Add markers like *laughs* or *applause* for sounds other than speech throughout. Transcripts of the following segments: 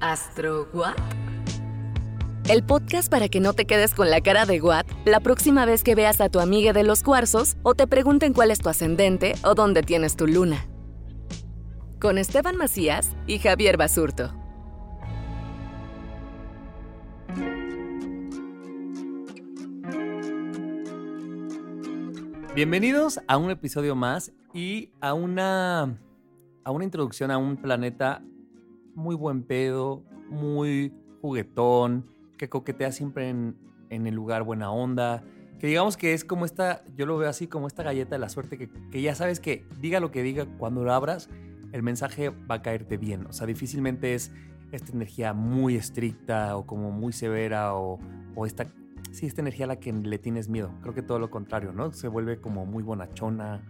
¿Astro What? El podcast para que no te quedes con la cara de What la próxima vez que veas a tu amiga de los cuarzos o te pregunten cuál es tu ascendente o dónde tienes tu luna. Con Esteban Macías y Javier Basurto. Bienvenidos a un episodio más y a una, a una introducción a un planeta muy buen pedo, muy juguetón, que coquetea siempre en, en el lugar buena onda. Que digamos que es como esta, yo lo veo así como esta galleta de la suerte que, que ya sabes que diga lo que diga, cuando lo abras, el mensaje va a caerte bien. O sea, difícilmente es esta energía muy estricta o como muy severa o, o esta, sí, esta energía a la que le tienes miedo. Creo que todo lo contrario, ¿no? Se vuelve como muy bonachona,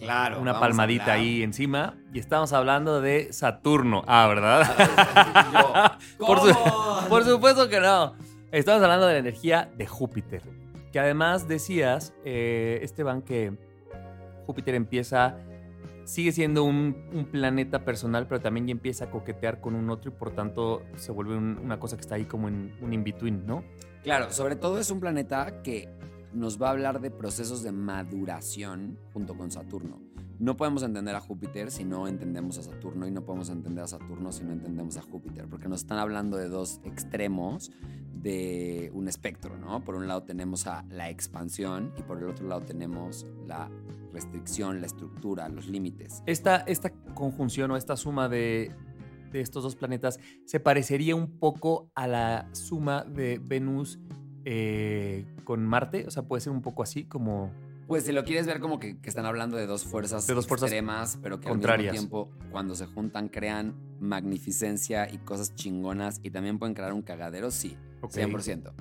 Claro. una palmadita ahí encima. Y estamos hablando de Saturno. Ah, ¿verdad? Yo, *laughs* Por, su- por supuesto que no. Estamos hablando de la energía de Júpiter. Que además decías, eh, Esteban, que Júpiter empieza, sigue siendo un, un planeta personal, pero también ya empieza a coquetear con un otro y por tanto se vuelve un- una cosa que está ahí como en un in-between, ¿no? Claro, sobre todo es un planeta que nos va a hablar de procesos de maduración junto con Saturno. No podemos entender a Júpiter si no entendemos a Saturno y no podemos entender a Saturno si no entendemos a Júpiter, porque nos están hablando de dos extremos de un espectro, ¿no? Por un lado tenemos a la expansión y por el otro lado tenemos la restricción, la estructura, los límites. Esta, esta conjunción o esta suma de, de estos dos planetas se parecería un poco a la suma de Venus eh, con Marte. O sea, puede ser un poco así como... Pues si lo quieres ver como que, que están hablando de dos fuerzas, De dos fuerzas extremas, pero que contrarias. al mismo tiempo cuando se juntan crean magnificencia y cosas chingonas y también pueden crear un cagadero, sí, Ok. 100%.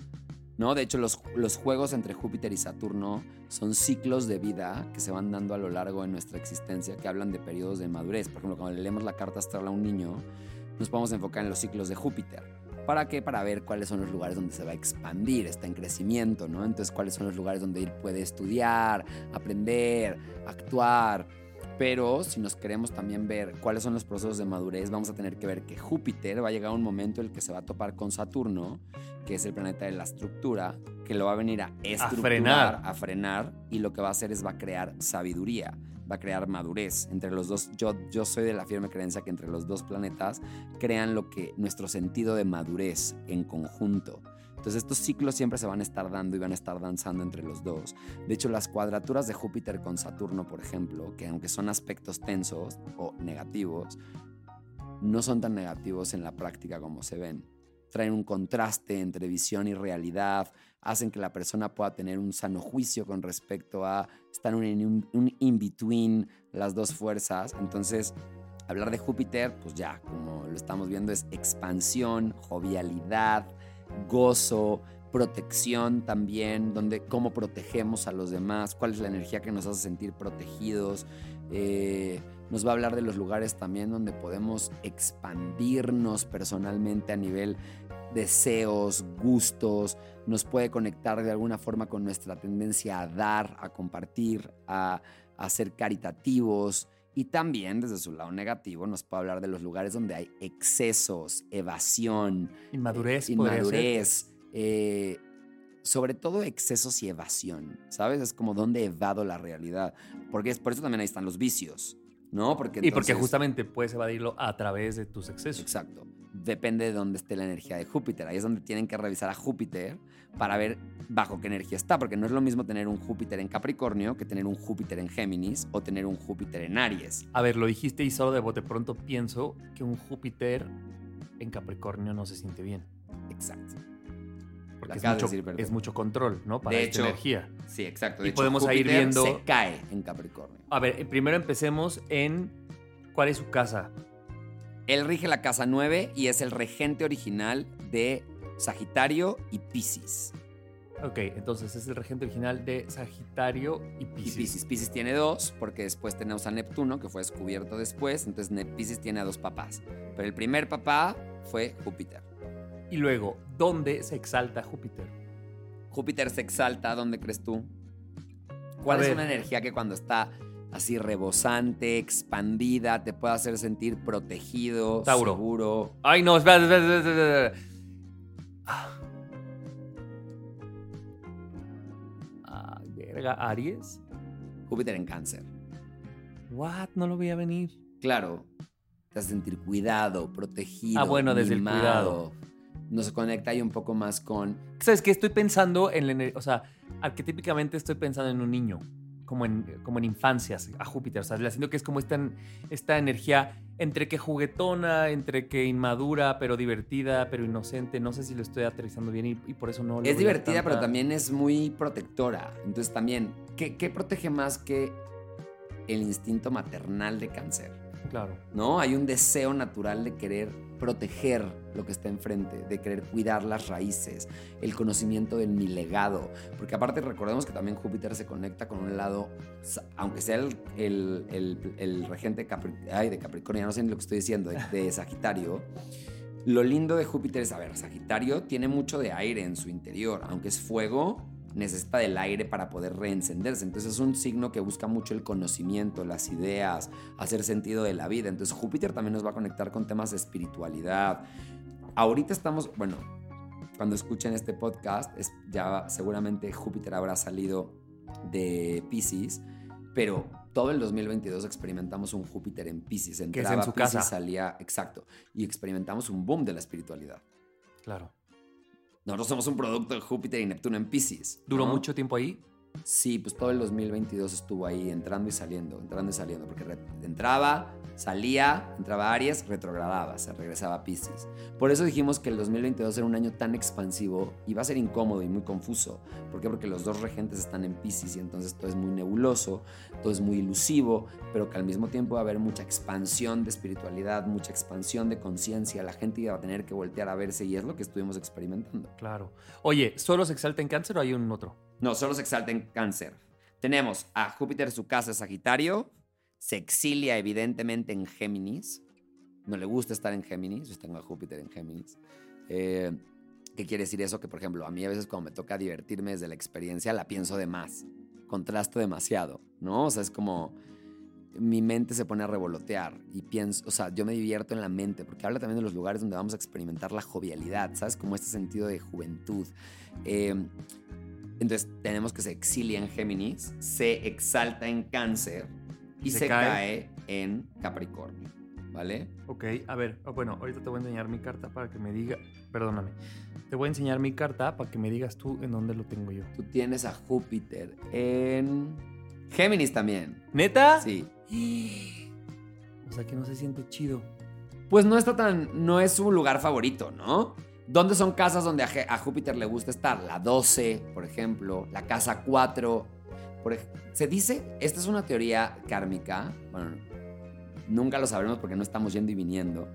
¿No? De hecho, los, los juegos entre Júpiter y Saturno son ciclos de vida que se van dando a lo largo de nuestra existencia que hablan de periodos de madurez. Por ejemplo, cuando leemos la carta astral a un niño, nos podemos enfocar en los ciclos de Júpiter. ¿Para qué? Para ver cuáles son los lugares donde se va a expandir, está en crecimiento, ¿no? Entonces, cuáles son los lugares donde él puede estudiar, aprender, actuar. Pero si nos queremos también ver cuáles son los procesos de madurez, vamos a tener que ver que Júpiter va a llegar a un momento en el que se va a topar con Saturno, que es el planeta de la estructura, que lo va a venir a estructurar, frenar. a frenar, y lo que va a hacer es va a crear sabiduría, va a crear madurez. Entre los dos, yo, yo soy de la firme creencia que entre los dos planetas crean lo que nuestro sentido de madurez en conjunto. Entonces estos ciclos siempre se van a estar dando y van a estar danzando entre los dos. De hecho, las cuadraturas de Júpiter con Saturno, por ejemplo, que aunque son aspectos tensos o negativos, no son tan negativos en la práctica como se ven. Traen un contraste entre visión y realidad, hacen que la persona pueda tener un sano juicio con respecto a estar en un, in-between las dos fuerzas. Entonces, hablar de Júpiter, pues ya, como lo estamos viendo, es expansión, jovialidad, gozo, protección también, donde cómo protegemos a los demás, cuál es la energía que nos hace sentir protegidos. Eh, nos va a hablar de los lugares también donde podemos expandirnos personalmente a nivel deseos, gustos, nos puede conectar de alguna forma con nuestra tendencia a dar, a compartir, a, a ser caritativos. Y también desde su lado negativo nos puede hablar de los lugares donde hay excesos, evasión, Inmadurez, eh, inmadurez, eh, sobre todo excesos y evasión, ¿sabes? Es como donde evado la realidad. Porque es, por eso también ahí están los vicios, ¿no? Porque Y porque justamente puedes evadirlo a través de tus excesos. Exacto. Depende de dónde esté la energía de Júpiter. Ahí es donde tienen que revisar a Júpiter para ver bajo qué energía está. Porque no es lo mismo tener un Júpiter en Capricornio que tener un Júpiter en Géminis o tener un Júpiter en Aries. A ver, lo dijiste y solo de bote pronto pienso que un Júpiter en Capricornio no se siente bien. Exacto. Porque es mucho, decir perfecto. es mucho control, ¿no? Para De esta hecho, energía. Sí, exacto. Y De hecho, podemos ir viendo- Se cae en Capricornio. A ver, eh, primero empecemos en cuál es su casa. Él rige la casa 9 y es el regente original de Sagitario y Piscis. Ok, entonces es el regente original de Sagitario y Y Piscis. Piscis. Piscis tiene dos, porque después tenemos a Neptuno, que fue descubierto después. Entonces Piscis tiene a dos papás. Pero el primer papá fue Júpiter. Y luego, ¿dónde se exalta Júpiter? Júpiter se exalta, ¿dónde crees tú? ¿Cuál es una energía que cuando está así rebosante, expandida, te puede hacer sentir protegido, Tauro. seguro? Ay, no, espera, espera, espera, espera, espera. Ah. Ay, verga, Aries. Júpiter en cáncer. What? No lo voy a venir. Claro, te hace sentir cuidado, protegido. Ah, bueno, desde el cuidado. Nos conecta ahí un poco más con. ¿Sabes qué? Estoy pensando en la ener- O sea, arquetípicamente estoy pensando en un niño. Como en, como en infancias, a Júpiter. O sea, le siento que es como esta, esta energía entre que juguetona, entre que inmadura, pero divertida, pero inocente. No sé si lo estoy aterrizando bien y, y por eso no. le Es divertida, pero también es muy protectora. Entonces, también, ¿qué, qué protege más que el instinto maternal de cáncer? Claro. ¿no? Hay un deseo natural de querer proteger lo que está enfrente, de querer cuidar las raíces, el conocimiento de mi legado. Porque aparte recordemos que también Júpiter se conecta con un lado, aunque sea el, el- el- el regente Capri- ay, de Capricornio, ya no sé ni lo que estoy diciendo, de, de *laughs* Sagitario. Lo lindo de Júpiter es, a ver, Sagitario tiene mucho de aire en su interior, aunque es fuego, necesita del aire para poder reencenderse. Entonces es un signo que busca mucho el conocimiento, las ideas, hacer sentido de la vida. Entonces Júpiter también nos va a conectar con temas de espiritualidad. Ahorita estamos, bueno, cuando escuchen este podcast, es, ya seguramente Júpiter habrá salido de Pisces, pero todo el 2022 experimentamos un Júpiter en Pisces. Que es en Entraba su Piscis, casa. salía, exacto, y experimentamos un boom de la espiritualidad. Claro. Nosotros somos un producto de Júpiter y Neptuno en Pisces. ¿Duró ¿no? mucho tiempo ahí? Sí, pues todo el 2022 estuvo ahí entrando y saliendo, entrando y saliendo, porque entraba, salía, entraba Aries, retrogradaba, se regresaba a Pisces. Por eso dijimos que el 2022 era un año tan expansivo y va a ser incómodo y muy confuso. ¿Por qué? Porque los dos regentes están en Pisces y entonces todo es muy nebuloso, todo es muy ilusivo, pero que al mismo tiempo va a haber mucha expansión de espiritualidad, mucha expansión de conciencia. La gente iba a tener que voltear a verse y es lo que estuvimos experimentando. Claro. Oye, ¿solo se exalta en cáncer o hay un otro? No, solo se exalta en cáncer. Tenemos a Júpiter, su casa es Sagitario. Se exilia evidentemente en Géminis. No le gusta estar en Géminis. Yo tengo a Júpiter en Géminis. Eh, ¿Qué quiere decir eso? Que, por ejemplo, a mí a veces cuando me toca divertirme desde la experiencia, la pienso de más. Contrasto demasiado, ¿no? O sea, es como mi mente se pone a revolotear y pienso, o sea, yo me divierto en la mente, porque habla también de los lugares donde vamos a experimentar la jovialidad, ¿sabes? Como este sentido de juventud. Eh, entonces tenemos que se exilia en Géminis, se exalta en Cáncer y Se se, cae. cae. en Capricornio, ¿vale? Ok, a ver, oh, bueno, ahorita te voy a enseñar mi carta para que me diga, perdóname, te voy a enseñar mi carta para que me digas tú en dónde lo tengo yo. Tú tienes a Júpiter en Géminis también. ¿Neta? Sí. O sea que no se siente chido. Pues no está tan, no es su lugar favorito, ¿no? ¿Dónde son casas donde a, Júpiter le gusta estar? La 12, por ejemplo, la casa 4. Por se dice, esta es una teoría kármica, bueno, nunca lo sabremos porque no estamos yendo y viniendo,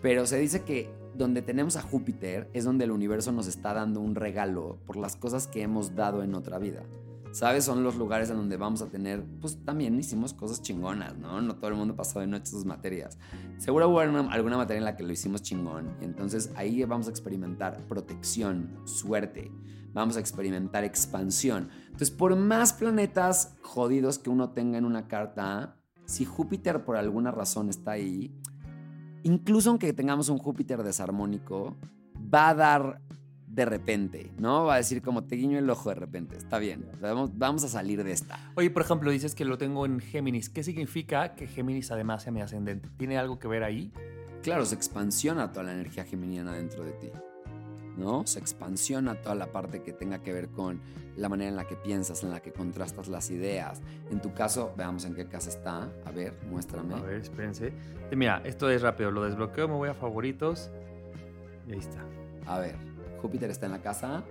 pero se dice que donde tenemos a Júpiter es donde el universo nos está dando un regalo por las cosas que hemos dado en otra vida. ¿Sabes? Son los lugares en donde vamos a tener, pues también hicimos cosas chingonas, ¿no? No todo el mundo pasó de noche sus materias. Seguro hubo alguna, materia en la que lo hicimos chingón. Y entonces ahí vamos a experimentar protección, suerte. Vamos a experimentar expansión. Entonces, por más planetas jodidos que uno tenga en una carta, si Júpiter por alguna razón está ahí, incluso aunque tengamos un Júpiter desarmónico, va a dar de repente, ¿no? Va a decir como te guiño el ojo de repente. Está bien, vamos, vamos a salir de esta. Oye, por ejemplo, dices que lo tengo en Géminis. ¿Qué significa que Géminis además sea mi ascendente? ¿Tiene algo que ver ahí? Claro, se expansiona toda la energía geminiana dentro de ti. ¿no? Se expansiona toda la parte que tenga que ver con la manera en la que piensas, en la que contrastas las ideas. En tu caso, veamos en qué casa está. A ver, muéstrame. A ver, espérense. Mira, esto es rápido. Lo desbloqueo, me voy a favoritos. Y ahí está. A ver, Júpiter está en la casa.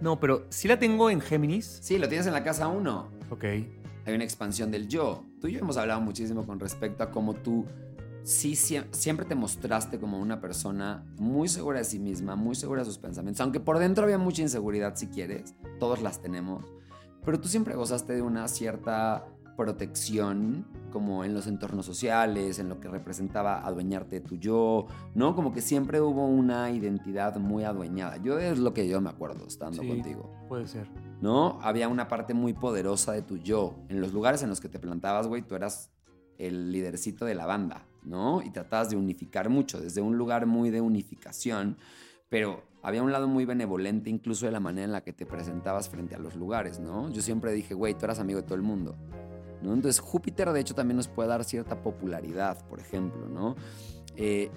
No, pero si la tengo en Géminis. Sí, lo tienes en la casa 1. Ok. Hay una expansión del yo. Tú y yo hemos hablado muchísimo con respecto a cómo tú sí siempre te mostraste como una persona muy segura de sí misma, muy segura de sus pensamientos, aunque por dentro había mucha inseguridad si quieres, todos las tenemos, pero tú siempre gozaste de una cierta protección como en los entornos sociales, en lo que representaba adueñarte tu yo, ¿no? Como que siempre hubo una identidad muy adueñada. Yo es lo que yo me acuerdo estando sí, contigo. Puede ser. ¿No? Había una parte muy poderosa de tu yo. En los lugares en los que te plantabas, güey, tú eras el lidercito de la banda, ¿no? Y tratabas de unificar mucho, desde un lugar muy de unificación, pero había un lado muy benevolente incluso de la manera en la que te presentabas frente a los lugares, ¿no? Yo siempre dije, güey, tú eras amigo de todo el mundo, Entonces Júpiter de hecho también nos puede dar cierta popularidad, por ejemplo, ¿no? Eh,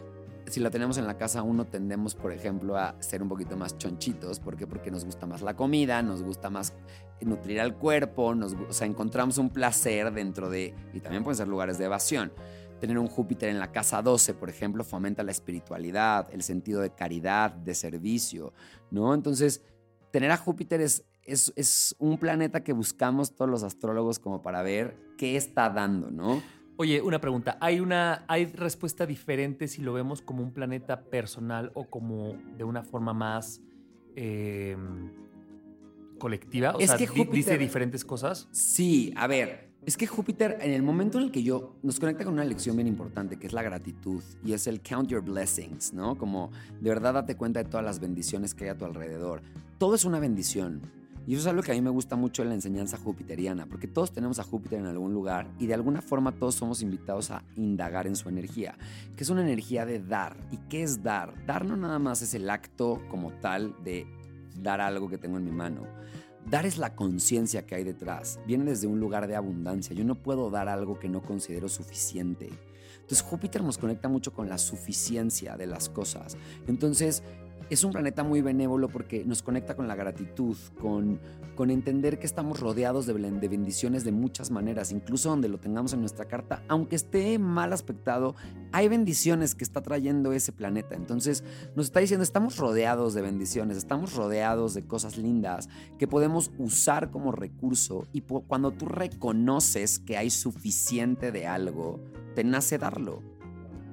si la tenemos en la casa uno tendemos, por ejemplo, a ser un poquito más chonchitos. ¿Por qué? Porque nos gusta más la comida, nos gusta más nutrir al cuerpo, nos, o sea, encontramos un placer dentro de, y también pueden ser lugares de evasión. Tener un Júpiter en la casa 12, por ejemplo, fomenta la espiritualidad, el sentido de caridad, de servicio, ¿no? Entonces, tener a Júpiter es, es, es un planeta que buscamos todos los astrólogos como para ver qué está dando, ¿no? Oye, una pregunta. ¿Hay una hay respuesta diferente si lo vemos como un planeta personal o como de una forma más eh, colectiva? O Es sea, que di- dice Júpiter- diferentes cosas. Sí, a ver, es que Júpiter, en el momento en el que yo nos conecta con una lección bien importante, que es la gratitud, y es el count your blessings, ¿no? Como de verdad date cuenta de todas las bendiciones que hay a tu alrededor. Todo es una bendición. Y eso es algo que a mí me gusta mucho en la enseñanza jupiteriana, porque todos tenemos a Júpiter en algún lugar y de alguna forma todos somos invitados a indagar en su energía, que es una energía de dar. ¿Y qué es dar? Dar no nada más es el acto como tal de dar algo que tengo en mi mano. Dar es la conciencia que hay detrás. Viene desde un lugar de abundancia. Yo no puedo dar algo que no considero suficiente. Entonces Júpiter nos conecta mucho con la suficiencia de las cosas. Entonces es un planeta muy benévolo porque nos conecta con la gratitud, con, con entender que estamos rodeados de, ben- de bendiciones de muchas maneras, incluso donde lo tengamos en nuestra carta, aunque esté mal aspectado, hay bendiciones que está trayendo ese planeta. Entonces nos está diciendo, estamos rodeados de bendiciones, estamos rodeados de cosas lindas que podemos usar como recurso y cuando tú reconoces que hay suficiente de algo, te nace darlo.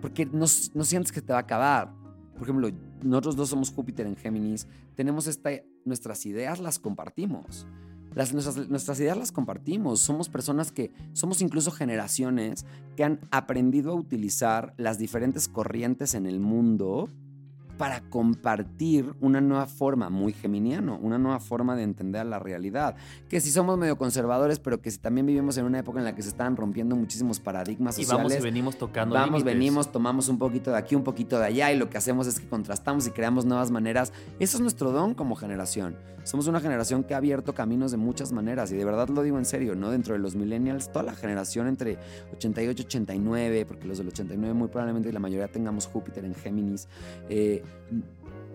Porque no, no sientes que te va a acabar. Por ejemplo, nosotros dos somos Júpiter en Géminis, tenemos esta, nuestras ideas las compartimos. Las, nuestras, nuestras ideas las compartimos. Somos personas que somos incluso generaciones que han aprendido a utilizar las diferentes corrientes en el mundo para compartir una nueva forma, muy geminiano, una nueva forma de entender la realidad. Que si somos medio conservadores, pero que si también vivimos en una época en la que se están rompiendo muchísimos paradigmas Y sociales. vamos y venimos tocando Vamos, límites. venimos, tomamos un poquito de aquí, un poquito de allá y lo que hacemos es que contrastamos y creamos nuevas maneras. Eso es nuestro don como generación. Somos una generación que ha abierto caminos de muchas maneras y de verdad lo digo en serio, ¿no? Dentro de los millennials, toda la generación entre 88 y 89, porque los del 89 muy probablemente la mayoría tengamos Júpiter en Géminis, eh,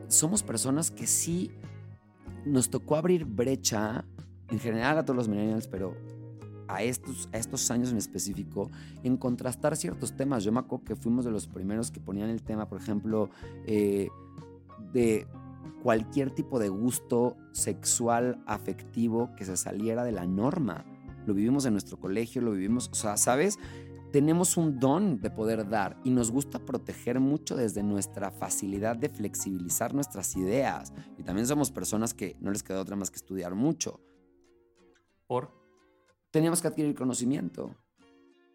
somos personas que sí nos tocó abrir brecha, en general a todos los millennials, pero a estos, a estos años en específico, en contrastar ciertos temas. Yo me acuerdo que fuimos de los primeros que ponían el tema, por ejemplo, eh, de cualquier tipo de gusto sexual, afectivo que se saliera de la norma. Lo vivimos en nuestro colegio, lo vivimos, o sea, ¿sabes? Tenemos un don de poder dar y nos gusta proteger mucho desde nuestra facilidad de flexibilizar nuestras ideas. Y también somos personas que no les queda otra más que estudiar mucho Por. teníamos que adquirir conocimiento.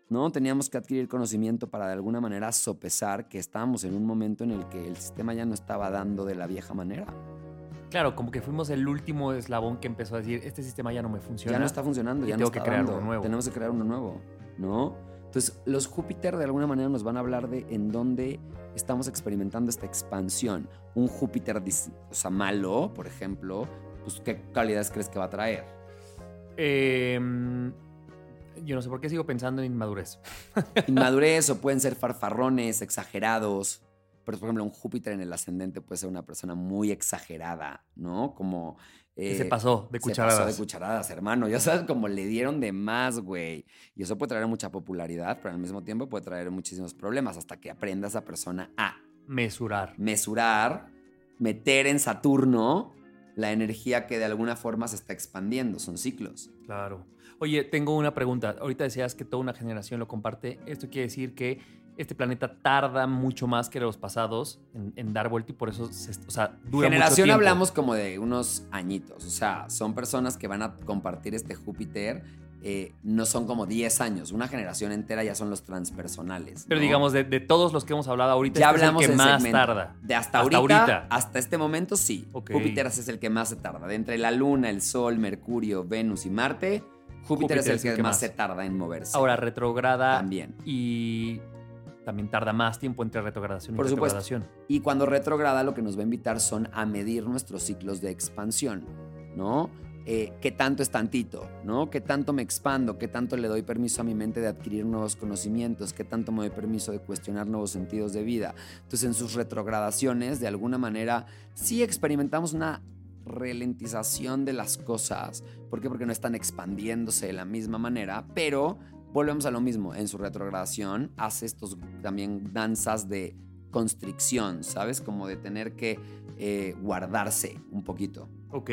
¿No? Teníamos que adquirir conocimiento para de alguna manera sopesar que estábamos en un momento en el que el sistema ya no estaba dando de la vieja manera. Claro, como que fuimos el último eslabón que empezó a decir, este sistema ya no me funciona. Ya no está funcionando, ya tengo no que está crear dando. uno nuevo. Tenemos que crear uno nuevo, ¿no? Entonces, los Júpiter de alguna manera nos van a hablar de en dónde estamos experimentando esta expansión. Un Júpiter, o sea, malo, por ejemplo, pues, ¿qué calidades crees que va a traer? Em, yo no sé por qué sigo pensando en inmadurez. Inmadurez o pueden ser farfarrones, exagerados. Pero, por ejemplo, un Júpiter en el ascendente puede ser una persona muy exagerada, ¿no? Como se eh, pasó de cucharadas. Se pasó de cucharadas, hermano. Ya sabes, como le dieron de más, güey. Y eso puede traer mucha popularidad, pero al mismo tiempo puede traer muchísimos problemas hasta que aprenda esa persona a mesurar. Mesurar, meter en Saturno la energía que de alguna forma se está expandiendo. Son ciclos. Claro. Oye, tengo una pregunta. Ahorita decías que toda una generación lo comparte. Esto quiere decir que este planeta tarda mucho más que los pasados en, dar vuelta y por eso, o sea, dura Generación mucho hablamos como de unos añitos, o sea, son personas que van a compartir este Júpiter eh, no son como 10 años, una generación entera ya son los transpersonales. Pero digamos, de, todos los que hemos hablado ahorita, ya este hablamos es el que más tarda. De hasta, ahorita, hasta este momento sí. Júpiter es el que más se tarda. De entre la Luna, el Sol, Mercurio, Venus y Marte, Júpiter, es el, que, más, más se tarda en moverse. Ahora, retrograda. También. Y también tarda más tiempo entre retrogradación y Por retrogradación. Y cuando retrograda lo que nos va a invitar son a medir nuestros ciclos de expansión, ¿no? Eh, ¿Qué tanto es tantito? ¿no? ¿Qué tanto me expando? ¿Qué tanto le doy permiso a mi mente de adquirir nuevos conocimientos? ¿Qué tanto me doy permiso de cuestionar nuevos sentidos de vida? Entonces, en sus retrogradaciones, de alguna manera, sí experimentamos una ralentización de las cosas. ¿Por qué? Porque no están expandiéndose de la misma manera, pero volvemos a lo mismo. En su retrogradación hace estos también danzas de constricción, ¿sabes? Como de tener que eh, guardarse un poquito. Ok.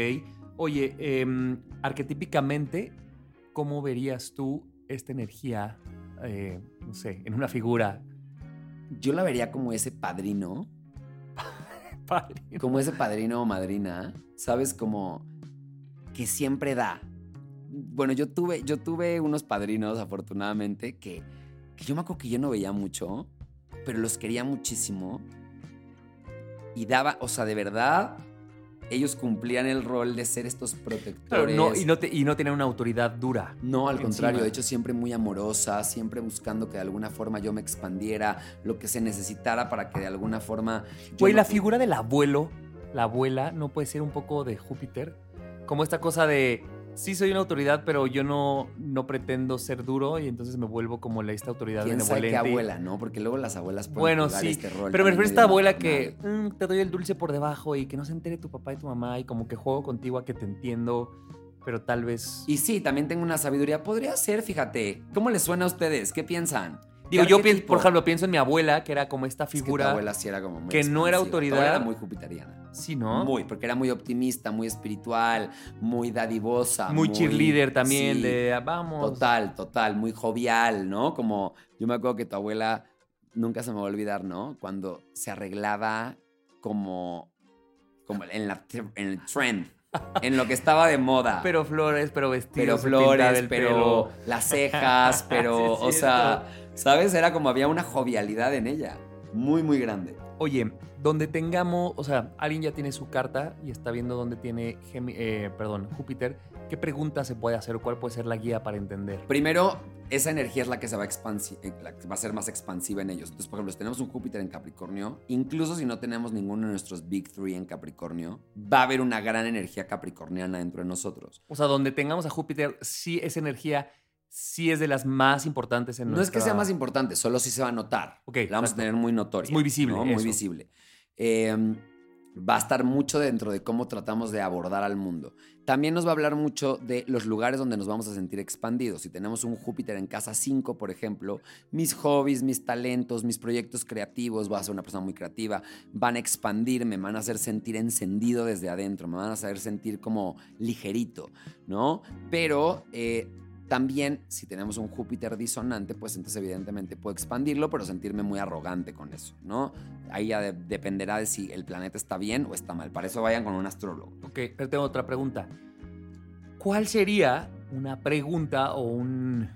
Oye, em, arquetípicamente, ¿cómo verías tú esta energía, eh, no sé, en una figura? Yo la vería como ese padrino. *laughs* padrino. Como ese padrino o madrina, ¿sabes? Como que siempre da, bueno, yo tuve, yo tuve unos padrinos, afortunadamente, que, yo me acuerdo que yo no veía mucho, pero los quería muchísimo. Y daba, o sea, de verdad, ellos cumplían el rol de ser estos protectores. no, y, no y no tenían una autoridad dura. No, al contrario, de hecho siempre muy amorosa, siempre buscando que de alguna forma yo me expandiera, lo que se necesitara para que de alguna forma... Güey, la figura del abuelo, la abuela, ¿no puede ser un poco de Júpiter? Como esta cosa de sí soy una autoridad, pero yo no, no pretendo ser duro y entonces me vuelvo como la, esta autoridad ¿Quién sabe qué abuela, ¿no? Porque luego las abuelas pueden bueno, sí, este rol. Pero me refiero a esta abuela que mm, te doy el dulce por debajo y que no se entere tu papá y tu mamá y como que juego contigo a que te entiendo, pero tal vez... Y sí, también tengo una sabiduría. Podría ser, fíjate. ¿Cómo les suena a ustedes? ¿Qué piensan? Digo, yo pienso, por ejemplo, pienso en mi abuela, que era como esta figura. que abuela sí era como muy Que no era autoridad. era muy jupiteriana. Sí, ¿no? Muy, porque era muy optimista, muy espiritual, muy dadivosa. Muy, cheerleader también, de ah, vamos. Total, total, muy jovial, ¿no? Como yo me acuerdo que tu abuela, nunca se me va a olvidar, ¿no? Cuando se arreglaba como, como en, la, en el trend. en lo que estaba de moda. *laughs* Pero flores, pero vestidos. Pero flores, pero las cejas, *laughs* pero, o sea, ¿sabes? Era como había una jovialidad en ella, muy, muy grande. Oye, donde tengamos, o sea, alguien ya tiene su carta y está viendo dónde tiene, eh, perdón, Júpiter, ¿qué pregunta se puede hacer o cuál puede ser la guía para entender? Primero, esa energía es la que se va a, eh, va a ser más expansiva en ellos. Entonces, por ejemplo, si tenemos un Júpiter en Capricornio, incluso si no tenemos ninguno de nuestros Big Three en Capricornio, va a haber una gran energía capricorniana dentro de nosotros. O sea, donde tengamos a Júpiter, sí esa energía sí es de las más importantes en No es que sea más importante, solo sí se va a notar. Ok. La vamos a tener muy notoria. muy visible. Muy visible. Em, va a estar mucho dentro de cómo tratamos de abordar al mundo. También nos va a hablar mucho de los lugares donde nos vamos a sentir expandidos. Si tenemos un Júpiter en casa 5, por ejemplo, mis hobbies, mis talentos, mis proyectos creativos, voy a ser una persona muy creativa, van a expandirme, me van a hacer sentir encendido desde adentro, me van a hacer sentir como ligerito, ¿no? Pero eh, también, si tenemos un Júpiter disonante, pues entonces evidentemente puedo expandirlo, pero sentirme muy arrogante con eso, ¿no? Ahí ya dependerá de si el planeta está bien o está mal. Para eso vayan con un astrólogo. Ok, pero tengo otra pregunta. ¿Cuál sería una pregunta o un,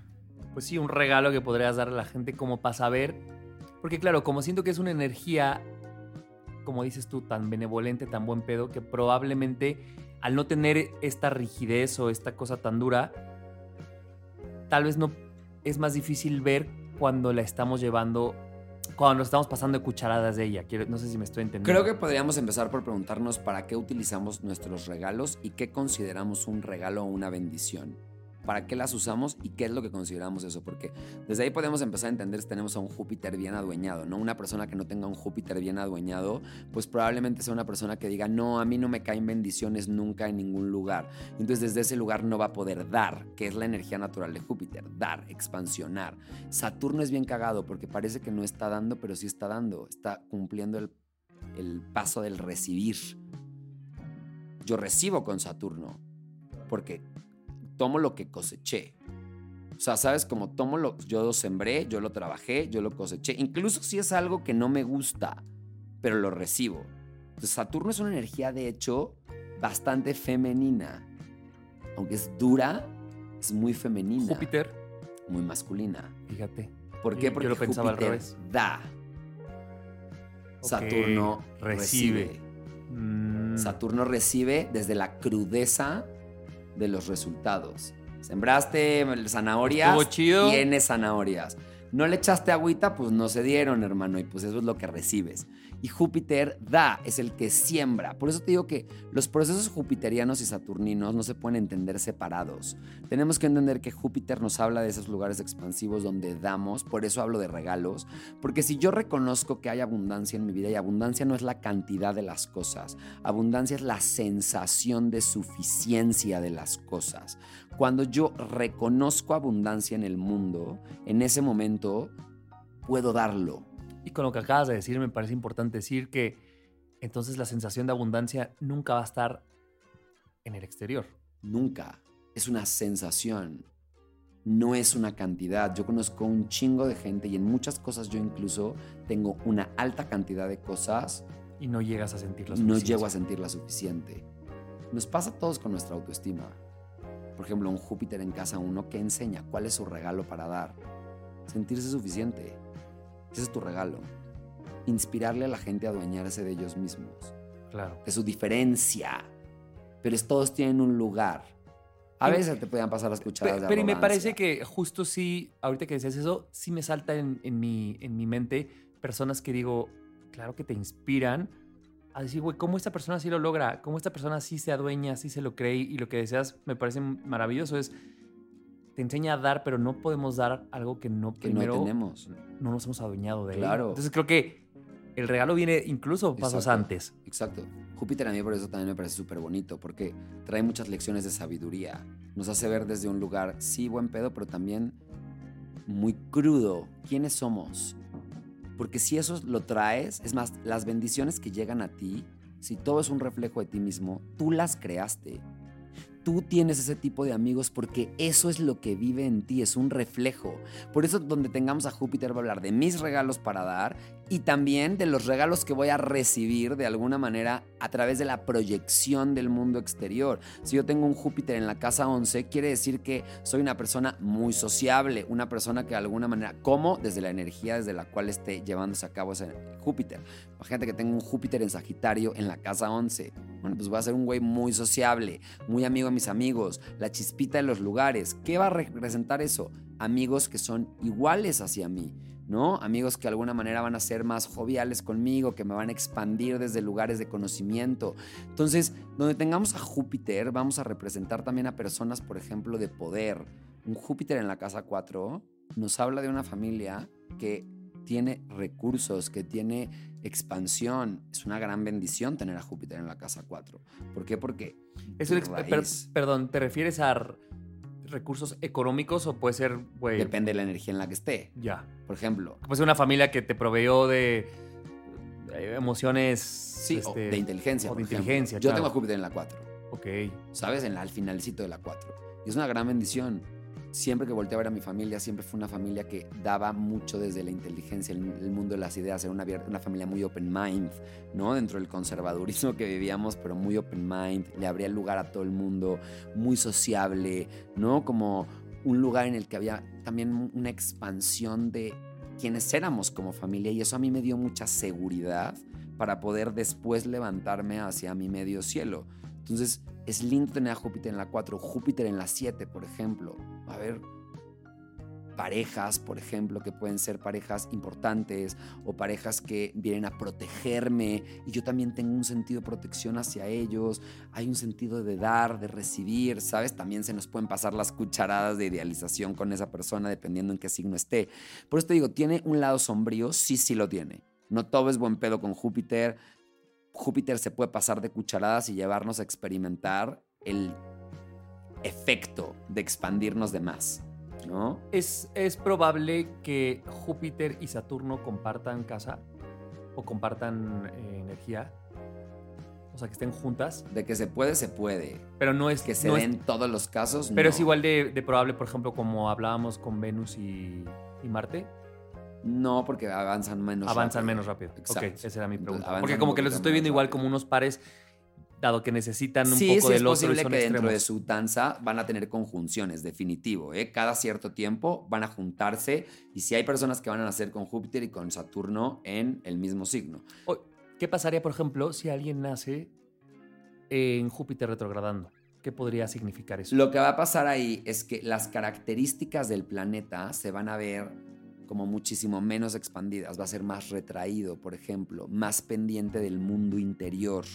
pues sí, un regalo que podrías darle a la gente como para saber? Porque claro, como siento que es una energía, como dices tú, tan benevolente, tan buen pedo, que probablemente al no tener esta rigidez o esta cosa tan dura, tal vez no es más difícil ver cuando la estamos llevando, cuando nos estamos pasando cucharadas de ella. No sé si me estoy entendiendo. Creo que podríamos empezar por preguntarnos para qué utilizamos nuestros regalos y qué consideramos un regalo o una bendición. ¿Para qué las usamos y qué es lo que consideramos eso? Porque desde ahí podemos empezar a entender si tenemos a un Júpiter bien adueñado, ¿no? Una persona que no tenga un Júpiter bien adueñado, pues probablemente sea una persona que diga, no, a mí no me caen bendiciones nunca en ningún lugar. Entonces desde ese lugar no va a poder dar, que es la energía natural de Júpiter, dar, expansionar. Saturno es bien cagado porque parece que no está dando, pero sí está dando, está cumpliendo el, el paso del recibir. Yo recibo con Saturno porque tomo lo que coseché. O sea, ¿sabes? Como tomo lo yo lo sembré, yo lo trabajé, yo lo coseché. Incluso si es algo que no me gusta, pero lo recibo. Entonces, Saturno es una energía, de hecho, bastante femenina. Aunque es dura, es muy femenina. Júpiter, Muy masculina. fíjate. ¿Por qué? yo Porque lo pensaba al Júpiter revés. da. Saturno recibe. recibe. Mm, Saturno recibe desde la crudeza de los resultados. Sembraste zanahorias, chido. tienes zanahorias. No le echaste agüita, pues no se dieron, hermano, y pues eso es lo que recibes. Y Júpiter da, es el que siembra. Por eso te digo que los procesos jupiterianos y saturninos no se pueden entender separados. Tenemos que entender que Júpiter nos habla de esos lugares expansivos donde damos, por eso hablo de regalos, porque si yo reconozco que hay abundancia en mi vida, y abundancia no es la cantidad de las cosas, abundancia es la sensación de suficiencia de las cosas. Cuando yo reconozco abundancia en el mundo, en ese momento puedo darlo. Y con lo que acabas de decir, me parece importante decir que entonces la sensación de abundancia nunca va a estar en el exterior. Nunca. Es una sensación. No es una cantidad. Yo conozco un chingo de gente y en muchas cosas yo incluso tengo una alta cantidad de cosas Y no llegas a sentir la y no llego a sentirla suficiente. Nos pasa a todos con nuestra autoestima. Por ejemplo, un Júpiter en casa uno que enseña cuál es su regalo para dar. Sentirse suficiente. Ese es tu regalo. Inspirarle a la gente a adueñarse de ellos mismos Claro. de su diferencia. Pero es- todos tienen un lugar. A Y- veces te pueden pasar las cucharadas Pe- de Pero y me parece que justo sí, ahorita que decías eso, sí me salta en, en mi, en mi mente personas que digo, claro que te inspiran a decir, güey, ¿cómo esta persona sí lo logra? ¿Cómo esta persona sí se adueña, sí se lo cree? Y lo que decías me parece maravilloso es, te enseña a dar, pero no podemos dar algo que no que primero no tenemos. no nos hemos adueñado de él. Claro. Entonces creo que el regalo viene incluso pasos Exacto. antes. Exacto. Júpiter a mí por eso también me parece súper bonito, porque trae muchas lecciones de sabiduría. Nos hace ver desde un lugar, sí, buen pedo, pero también muy crudo. ¿Quiénes somos? Porque si eso lo traes, es más, las bendiciones que llegan a ti, si todo es un reflejo de ti mismo, tú las creaste. Tú tienes ese tipo de amigos porque eso es lo que vive en ti, es un reflejo. Por eso donde tengamos a Júpiter va a hablar de mis regalos para dar y también de los regalos que voy a recibir de alguna manera a través de la proyección del mundo exterior. Si yo tengo un Júpiter en la casa 11, quiere decir que soy una persona muy sociable, una persona que de alguna manera, como desde la energía desde la cual esté llevándose a cabo ese Júpiter. Imagínate que tengo un Júpiter en Sagitario en la casa 11. Bueno, pues voy a ser un güey muy sociable, muy amigo de mis amigos, la chispita de los lugares. ¿Qué va a representar eso? Amigos que son iguales hacia mí. ¿No? Amigos que de alguna manera van a ser más joviales conmigo, que me van a expandir desde lugares de conocimiento. Entonces, donde tengamos a Júpiter, vamos a representar también a personas, por ejemplo, de poder. Un Júpiter en la casa 4 nos habla de una familia que tiene recursos, que tiene expansión. Es una gran bendición tener a Júpiter en la casa 4. ¿Por qué? Porque Es un per- perdón, ¿te refieres a recursos económicos o puede ser, güey, depende de la energía en la que esté. ya? Por ejemplo, Puede ser una familia que te proveyó de eh, emociones. sí, o este, de inteligencia. o de inteligencia, Yo claro. tengo a Júpiter en la 4. Ok. ¿sabes? En la- al finalcito de la 4. Y es una gran bendición. Siempre que volteé a ver a mi familia, siempre fue una familia que daba mucho desde la inteligencia, el, el mundo de las ideas. Era una, una familia muy open mind, ¿no? Dentro del conservadurismo que vivíamos, pero muy open mind. Le abría lugar a todo el mundo, muy sociable, ¿no? Como un lugar en el que había también una expansión de quienes éramos como familia. Y eso a mí me dio mucha seguridad para poder después levantarme hacia mi medio cielo. Entonces, es lindo tener a Júpiter en la 4, Júpiter en la 7, por ejemplo. A ver, parejas, por ejemplo, que pueden ser parejas importantes o parejas que vienen a protegerme y yo también tengo un sentido de protección hacia ellos, hay un sentido de dar, de recibir, ¿sabes? También se nos pueden pasar las cucharadas de idealización con esa persona dependiendo en qué signo esté. Por eso te digo, ¿tiene un lado sombrío? Sí, sí lo tiene. No todo es buen pedo con Júpiter. Júpiter se puede pasar de cucharadas y llevarnos a experimentar el efecto de expandirnos de más. ¿no? ¿Es, ¿Es probable que Júpiter y Saturno compartan casa o compartan eh, energía? O sea, que estén juntas. De que se puede, se puede. Pero no es que se no den es- todos los casos. Pero no. es igual de, de probable, por ejemplo, como hablábamos con Venus y, y Marte. No, porque avanzan menos avanzan rápido. menos rápido. Exacto. Ok, esa era mi pregunta. Porque como que los estoy viendo igual rápido. como unos pares, dado que necesitan un sí, poco sí del es otro y posible son que dentro de su danza van a tener conjunciones, definitivo. ¿eh? Cada cierto tiempo van a juntarse y si hay personas que van a nacer con Júpiter y con Saturno en el mismo signo. ¿Qué pasaría, por ejemplo, si alguien nace en Júpiter retrogradando? ¿Qué podría significar eso? Lo que va a pasar ahí es que las características del planeta se van a ver como muchísimo menos expandidas. Va a ser más retraído, por ejemplo, más pendiente del mundo interior.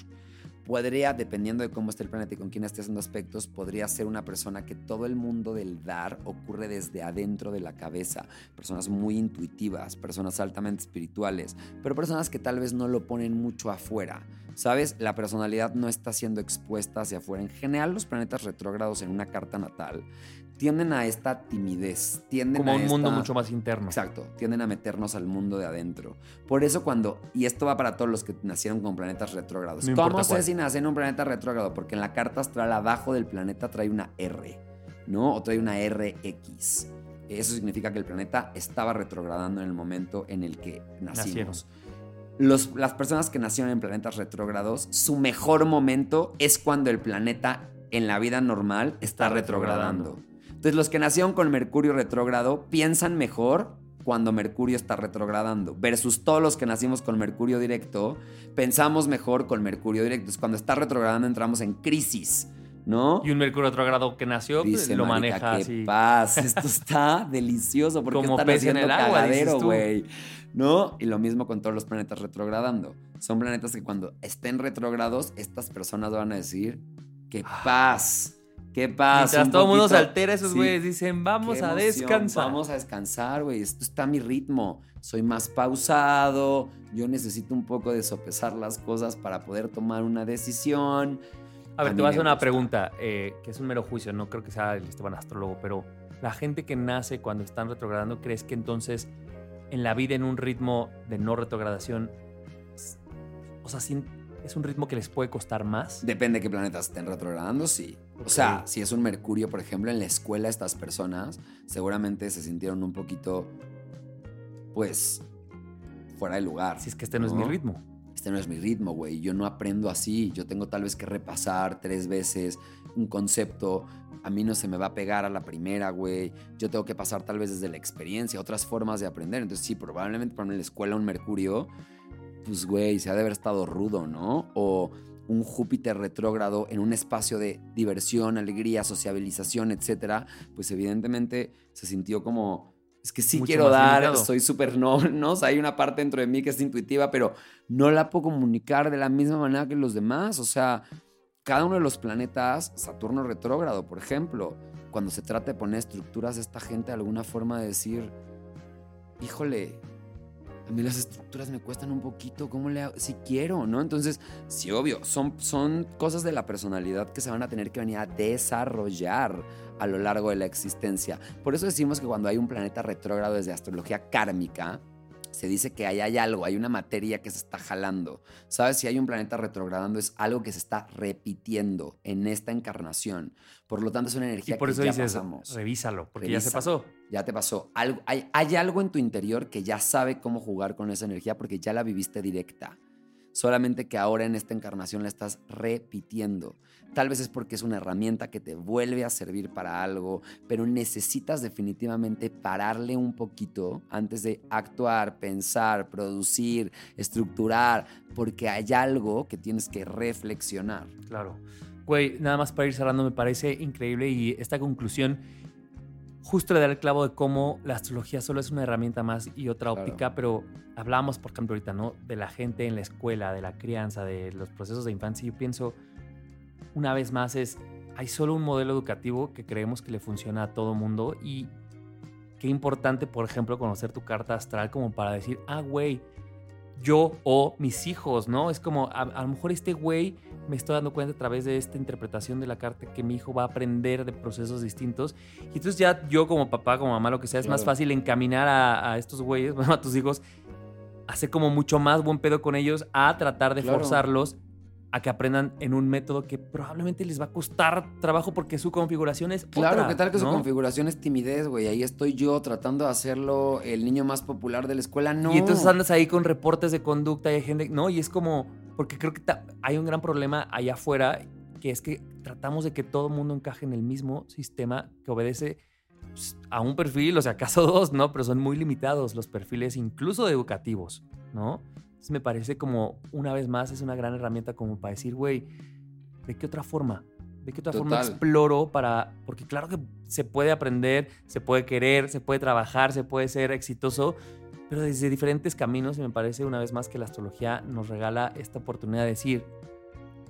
Podría, dependiendo de cómo esté el planeta y con quién esté haciendo aspectos, podría ser una persona que todo el mundo del dar ocurre desde adentro de la cabeza. Personas muy intuitivas, personas altamente espirituales, pero personas que tal vez no lo ponen mucho afuera. ¿Sabes? La personalidad no está siendo expuesta hacia afuera. En general, los planetas retrógrados en una carta natal tienden a esta timidez, tienden como a un mundo mucho más interno. Exacto, tienden a meternos al mundo de adentro. Por eso cuando, y esto va para todos los que nacieron con planetas retrógrados. No ¿Cómo importa sé cuál. si nace en un planeta retrógrado? Porque en la carta astral abajo del planeta trae una R, ¿no? O trae una RX. Eso significa que el planeta estaba retrogradando en el momento en el que Nacieron. Los- las personas que nacieron en planetas retrógrados, su mejor momento es cuando el planeta en la vida normal está, Está retrogradando. retrogradando. Entonces los que nacieron con Mercurio retrógrado piensan mejor cuando Mercurio está retrogradando, versus todos los que nacimos con Mercurio directo, pensamos mejor con Mercurio directo. Cuando está retrogradando entramos en crisis, ¿no? Y un Mercurio retrogrado que nació pues, Dice lo maneja qué así. paz, esto está *laughs* delicioso porque Como pez en el agua, güey. ¿No? Y lo mismo con todos los planetas retrogradando. Son planetas que cuando estén retrogrados, estas personas van a decir, qué paz, qué paz. Mientras todo el mundo se altera, esos Sí. güeyes dicen, vamos Qué a emoción, descansar. Vamos a descansar, güey. Esto está a mi ritmo. Soy más pausado. Yo necesito un poco de sopesar las cosas para poder tomar una decisión. A ver, A te voy a hacer una gusta. pregunta, eh, que es un mero juicio, no creo que sea el Esteban astrólogo, pero la gente que nace cuando están retrogradando, ¿crees que entonces en la vida en un ritmo de no retrogradación, o sea, sí, es un ritmo que les puede costar más? Depende de qué planetas estén retrogradando, sí. Ok. O sea, si es un Mercurio, por ejemplo, en la escuela estas personas seguramente se sintieron un poquito, pues, fuera de lugar. Si es que este no, es mi ritmo. Este no es mi ritmo, güey. Yo no aprendo así. Yo tengo tal vez que repasar tres veces un concepto. A mí no se me va a pegar a la primera, güey. Yo tengo que pasar tal vez desde la experiencia, otras formas de aprender. Entonces, sí, probablemente para en la escuela un Mercurio, pues, güey, se ha de haber estado rudo, ¿no? O un Júpiter retrógrado en un espacio de diversión, alegría, sociabilización, etcétera, pues evidentemente se sintió como, es que sí Mucho quiero dar, limitado. soy súper no, *laughs* no, o sea, hay una parte dentro de mí que es intuitiva, pero no la puedo comunicar de la misma manera que los demás, o sea, cada uno de los planetas, Saturno retrógrado, por ejemplo, cuando se trata de poner estructuras, esta gente de alguna forma de decir, híjole, a mí las estructuras me cuestan un poquito, ¿cómo le hago? Si quiero, ¿no? Entonces, sí, obvio, son, son cosas de la personalidad que se van a tener que venir a desarrollar a lo largo de la existencia. Por eso decimos que cuando hay un planeta retrógrado desde astrología kármica, se dice que ahí hay algo, hay una materia que se está jalando. ¿Sabes? Si hay un planeta retrogradando es algo que se está repitiendo en esta encarnación. Por lo tanto, es una Y energía por que eso ya dices, pasamos. revísalo, porque ya se pasó. Ya te pasó. Algo, hay, hay algo en tu interior que ya sabe cómo jugar con esa energía porque ya la viviste directa. Solamente que ahora en esta encarnación la estás repitiendo. Tal vez es porque es una herramienta que te vuelve a servir para algo, pero necesitas definitivamente pararle un poquito antes de actuar, pensar, producir, estructurar, porque hay algo que tienes que reflexionar. Claro. Güey, nada más para ir cerrando, me parece increíble y esta conclusión justo le da el clavo de cómo la astrología solo es una herramienta más y otra óptica, pero hablamos, por ejemplo, ahorita, ¿no? De la gente en la escuela, de la crianza, de los procesos de infancia. Yo pienso, una vez más, es, hay solo un modelo educativo que creemos que le funciona a todo mundo y qué importante, por ejemplo, conocer tu carta astral como para decir, ah, güey, yo o mis hijos, ¿no? Es como, a, lo mejor este güey me estoy dando cuenta a través de esta interpretación de la carta que mi hijo va a aprender de procesos distintos. Y entonces ya yo como papá, como mamá, lo que sea, es más fácil encaminar a, estos güeyes, *laughs* bueno, a tus hijos, hacer como mucho más buen pedo con ellos, a tratar de forzarlos a que aprendan en un método que probablemente les va a costar trabajo porque su configuración es Claro, ¿qué tal que su configuración es timidez, güey? Ahí estoy yo tratando de hacerlo el niño más popular de la escuela, no. Y entonces andas ahí con reportes de conducta y hay gente, no, y es como, porque creo que hay un gran problema allá afuera, que es que tratamos de que todo el mundo encaje en el mismo sistema que obedece pues, a un perfil, o sea, *laughs* acaso dos, ¿no? Pero son muy limitados los perfiles, incluso educativos, ¿no? me parece como, una vez más, es una gran herramienta como para decir, güey, ¿de qué otra forma? ¿De qué otra forma exploro para...? Porque claro que se puede aprender, se puede querer, se puede trabajar, se puede ser exitoso, pero desde diferentes caminos y me parece una vez más que la astrología nos regala esta oportunidad de decir,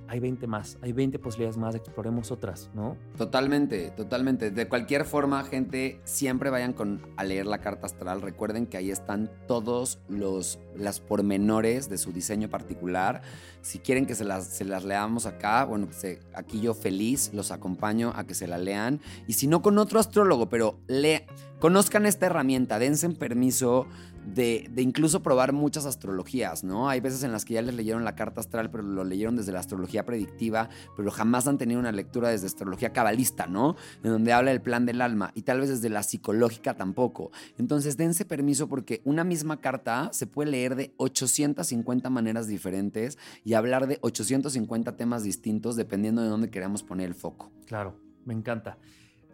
hay 20 más, hay 20 posibilidades más, exploremos otras, ¿no? Totalmente, totalmente. De cualquier forma, gente, siempre vayan con, a leer la carta astral. Recuerden que ahí están todos los las pormenores de su diseño particular. Si quieren que se las, se las leamos acá, bueno, aquí yo feliz los acompaño a que se la lean. Y si no con otro astrólogo, pero le, conozcan esta herramienta, dense permiso de, incluso probar muchas astrologías, ¿no? Hay veces en las que ya les leyeron la carta astral, pero lo leyeron desde la astrología predictiva, pero jamás han tenido una lectura desde astrología cabalista, ¿no? En donde habla el plan del alma, y tal vez desde la psicológica tampoco. Entonces, dense permiso porque una misma carta se puede leer de 850 maneras diferentes y hablar de 850 temas distintos dependiendo de dónde queramos poner el foco. Claro, me encanta.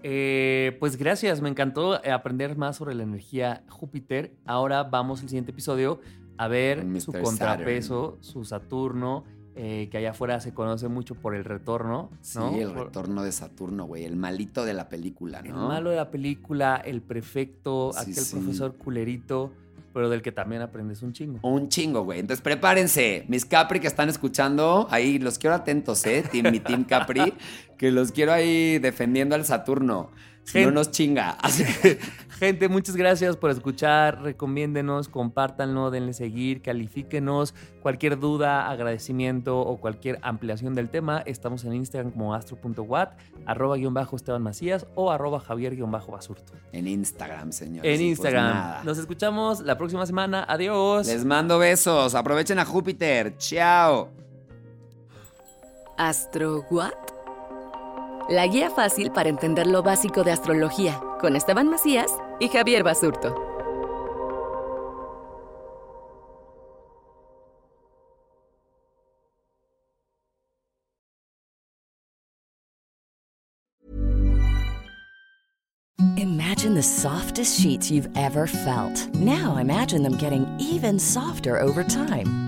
Eh, pues gracias, me encantó eh, aprender más sobre la energía Júpiter. Ahora vamos al siguiente episodio a ver su contrapeso, su Saturno, eh, que allá afuera se conoce mucho por el retorno. Sí, el retorno de Saturno, güey, el malito de la película, ¿no? El malo de la película, el prefecto, aquel profesor culerito pero del que también aprendes un chingo. Un chingo, güey. Entonces prepárense, mis Capri que están escuchando, ahí los quiero atentos, ¿eh? Mi Team Capri, que los quiero ahí defendiendo al Saturno. No nos chinga. *laughs* Gente, muchas gracias por escuchar. Recomiéndenos, compártanlo, denle seguir, califíquenos. Cualquier duda, agradecimiento o cualquier ampliación del tema, estamos en Instagram como astro.wat, arroba guion bajo Esteban Macías o arroba Javier guion bajo Basurto. En Instagram, señores. En pues Instagram. Nos escuchamos la próxima semana. Adiós. Les mando besos. Aprovechen a Júpiter. Chao. ¿Astro What? La guía fácil para entender lo básico de astrología con Esteban Macías y Javier Basurto. Imagine the softest sheets you've ever felt. Now imagine them getting even softer over time.